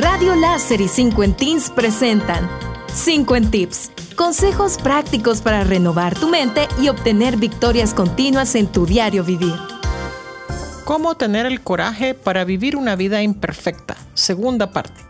Radio Láser y 5 Teens presentan 5 Tips. Consejos prácticos para renovar tu mente y obtener victorias continuas en tu diario vivir. ¿Cómo tener el coraje para vivir una vida imperfecta? Segunda parte.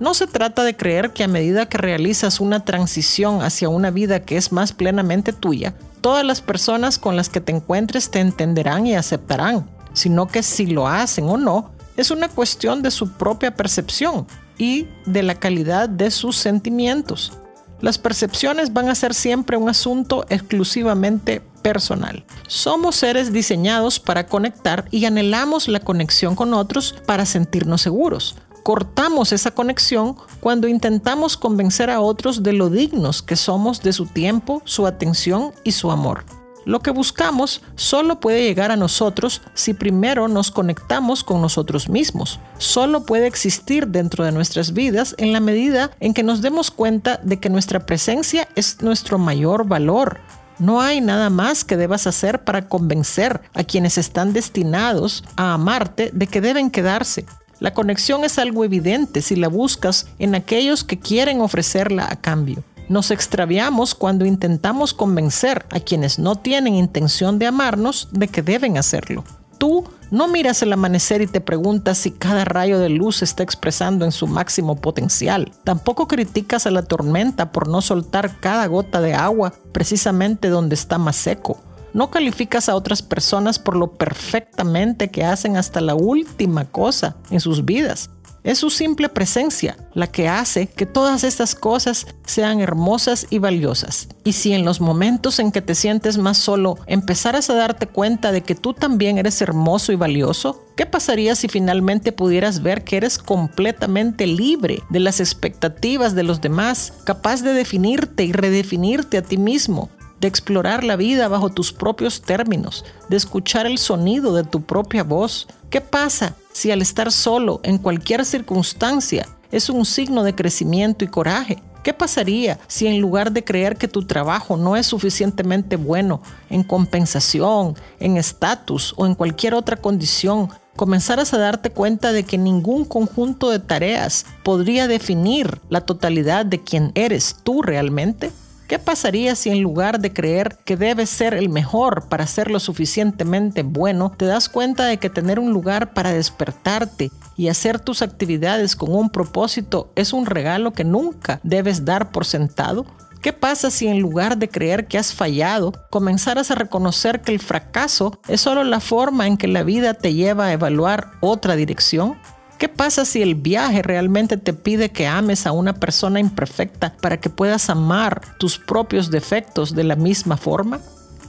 No se trata de creer que a medida que realizas una transición hacia una vida que es más plenamente tuya, todas las personas con las que te encuentres te entenderán y aceptarán, sino que si lo hacen o no, es una cuestión de su propia percepción y de la calidad de sus sentimientos. Las percepciones van a ser siempre un asunto exclusivamente personal. Somos seres diseñados para conectar y anhelamos la conexión con otros para sentirnos seguros. Cortamos esa conexión cuando intentamos convencer a otros de lo dignos que somos de su tiempo, su atención y su amor. Lo que buscamos solo puede llegar a nosotros si primero nos conectamos con nosotros mismos. Solo puede existir dentro de nuestras vidas en la medida en que nos demos cuenta de que nuestra presencia es nuestro mayor valor. No hay nada más que debas hacer para convencer a quienes están destinados a amarte de que deben quedarse. La conexión es algo evidente si la buscas en aquellos que quieren ofrecerla a cambio. Nos extraviamos cuando intentamos convencer a quienes no tienen intención de amarnos de que deben hacerlo. Tú no miras el amanecer y te preguntas si cada rayo de luz está expresando en su máximo potencial. Tampoco criticas a la tormenta por no soltar cada gota de agua precisamente donde está más seco. No calificas a otras personas por lo perfectamente que hacen hasta la última cosa en sus vidas. Es su simple presencia la que hace que todas estas cosas sean hermosas y valiosas. Y si en los momentos en que te sientes más solo empezaras a darte cuenta de que tú también eres hermoso y valioso, ¿qué pasaría si finalmente pudieras ver que eres completamente libre de las expectativas de los demás, capaz de definirte y redefinirte a ti mismo? De explorar la vida bajo tus propios términos, de escuchar el sonido de tu propia voz. ¿Qué pasa si al estar solo en cualquier circunstancia es un signo de crecimiento y coraje? ¿Qué pasaría si en lugar de creer que tu trabajo no es suficientemente bueno en compensación, en estatus o en cualquier otra condición, comenzaras a darte cuenta de que ningún conjunto de tareas podría definir la totalidad de quién eres tú realmente? ¿Qué pasaría si en lugar de creer que debes ser el mejor para ser lo suficientemente bueno, te das cuenta de que tener un lugar para despertarte y hacer tus actividades con un propósito es un regalo que nunca debes dar por sentado? ¿Qué pasa si en lugar de creer que has fallado, comenzaras a reconocer que el fracaso es solo la forma en que la vida te lleva a evaluar otra dirección? ¿Qué pasa si el viaje realmente te pide que ames a una persona imperfecta para que puedas amar tus propios defectos de la misma forma?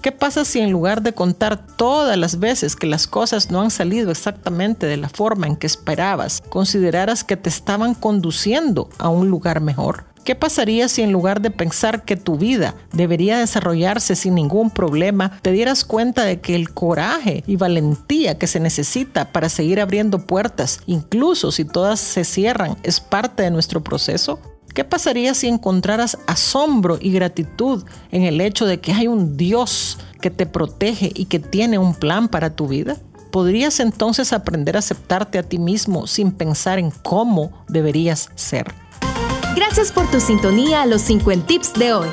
¿Qué pasa si en lugar de contar todas las veces que las cosas no han salido exactamente de la forma en que esperabas, consideraras que te estaban conduciendo a un lugar mejor? ¿Qué pasaría si en lugar de pensar que tu vida debería desarrollarse sin ningún problema, te dieras cuenta de que el coraje y valentía que se necesita para seguir abriendo puertas, incluso si todas se cierran, es parte de nuestro proceso? ¿Qué pasaría si encontraras asombro y gratitud en el hecho de que hay un Dios que te protege y que tiene un plan para tu vida? ¿Podrías entonces aprender a aceptarte a ti mismo sin pensar en cómo deberías ser? Gracias por tu sintonía a los 50 tips de hoy.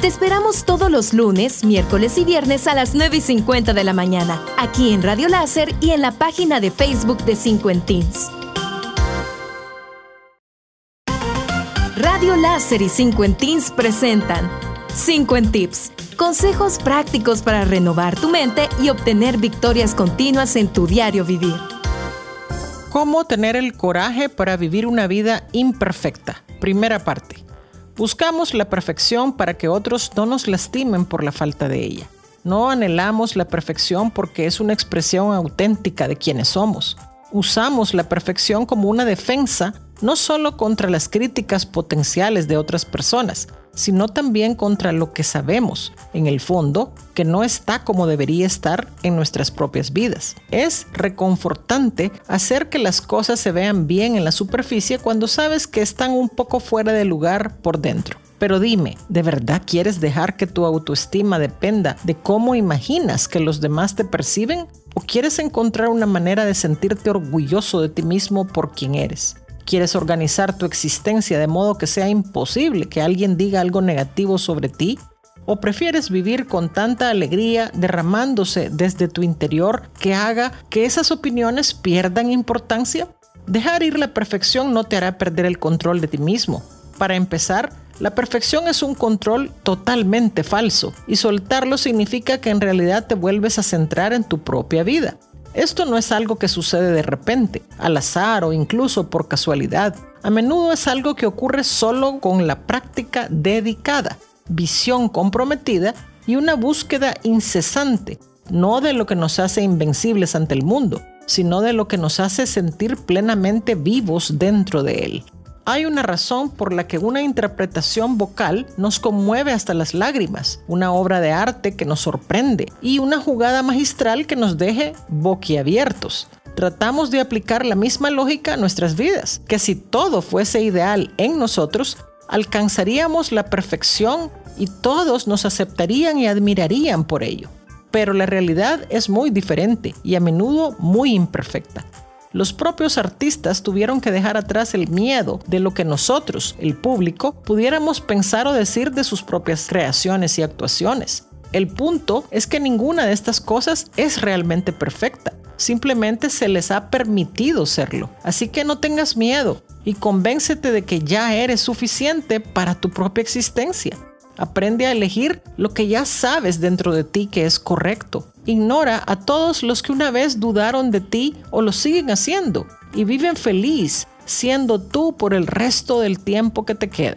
Te esperamos todos los lunes, miércoles y viernes a las 9 y 50 de la mañana, aquí en Radio Láser y en la página de Facebook de 50 Radio Láser y 50 presentan 50 Tips. Consejos prácticos para renovar tu mente y obtener victorias continuas en tu diario vivir. ¿Cómo tener el coraje para vivir una vida imperfecta? Primera parte. Buscamos la perfección para que otros no nos lastimen por la falta de ella. No anhelamos la perfección porque es una expresión auténtica de quienes somos. Usamos la perfección como una defensa no solo contra las críticas potenciales de otras personas, sino también contra lo que sabemos, en el fondo, que no está como debería estar en nuestras propias vidas. Es reconfortante hacer que las cosas se vean bien en la superficie cuando sabes que están un poco fuera de lugar por dentro. Pero dime, ¿de verdad quieres dejar que tu autoestima dependa de cómo imaginas que los demás te perciben? ¿O quieres encontrar una manera de sentirte orgulloso de ti mismo por quien eres? ¿Quieres organizar tu existencia de modo que sea imposible que alguien diga algo negativo sobre ti? ¿O prefieres vivir con tanta alegría derramándose desde tu interior que haga que esas opiniones pierdan importancia? Dejar ir la perfección no te hará perder el control de ti mismo. Para empezar, la perfección es un control totalmente falso y soltarlo significa que en realidad te vuelves a centrar en tu propia vida. Esto no es algo que sucede de repente, al azar o incluso por casualidad. A menudo es algo que ocurre solo con la práctica dedicada visión comprometida y una búsqueda incesante, no de lo que nos hace invencibles ante el mundo, sino de lo que nos hace sentir plenamente vivos dentro de él. Hay una razón por la que una interpretación vocal nos conmueve hasta las lágrimas, una obra de arte que nos sorprende y una jugada magistral que nos deje boquiabiertos. Tratamos de aplicar la misma lógica a nuestras vidas, que si todo fuese ideal en nosotros, alcanzaríamos la perfección y todos nos aceptarían y admirarían por ello. Pero la realidad es muy diferente y a menudo muy imperfecta. Los propios artistas tuvieron que dejar atrás el miedo de lo que nosotros, el público, pudiéramos pensar o decir de sus propias creaciones y actuaciones. El punto es que ninguna de estas cosas es realmente perfecta. Simplemente se les ha permitido serlo. Así que no tengas miedo y convéncete de que ya eres suficiente para tu propia existencia. Aprende a elegir lo que ya sabes dentro de ti que es correcto. Ignora a todos los que una vez dudaron de ti o lo siguen haciendo y viven feliz siendo tú por el resto del tiempo que te queda.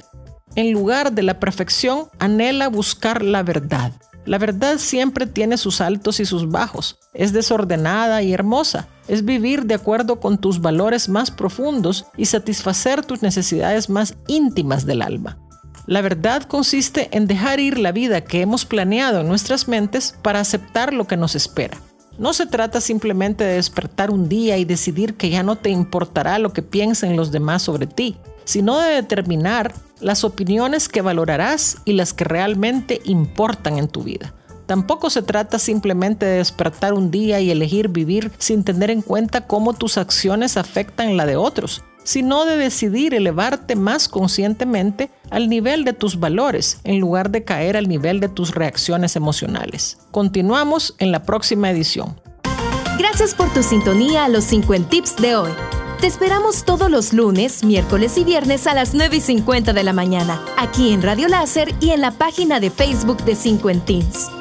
En lugar de la perfección, anhela buscar la verdad. La verdad siempre tiene sus altos y sus bajos. Es desordenada y hermosa. Es vivir de acuerdo con tus valores más profundos y satisfacer tus necesidades más íntimas del alma. La verdad consiste en dejar ir la vida que hemos planeado en nuestras mentes para aceptar lo que nos espera. No se trata simplemente de despertar un día y decidir que ya no te importará lo que piensen los demás sobre ti, sino de determinar las opiniones que valorarás y las que realmente importan en tu vida. Tampoco se trata simplemente de despertar un día y elegir vivir sin tener en cuenta cómo tus acciones afectan la de otros, sino de decidir elevarte más conscientemente al nivel de tus valores en lugar de caer al nivel de tus reacciones emocionales. Continuamos en la próxima edición. Gracias por tu sintonía a los 50 tips de hoy. Te esperamos todos los lunes, miércoles y viernes a las 9 y 50 de la mañana, aquí en Radio Láser y en la página de Facebook de 50 Teens.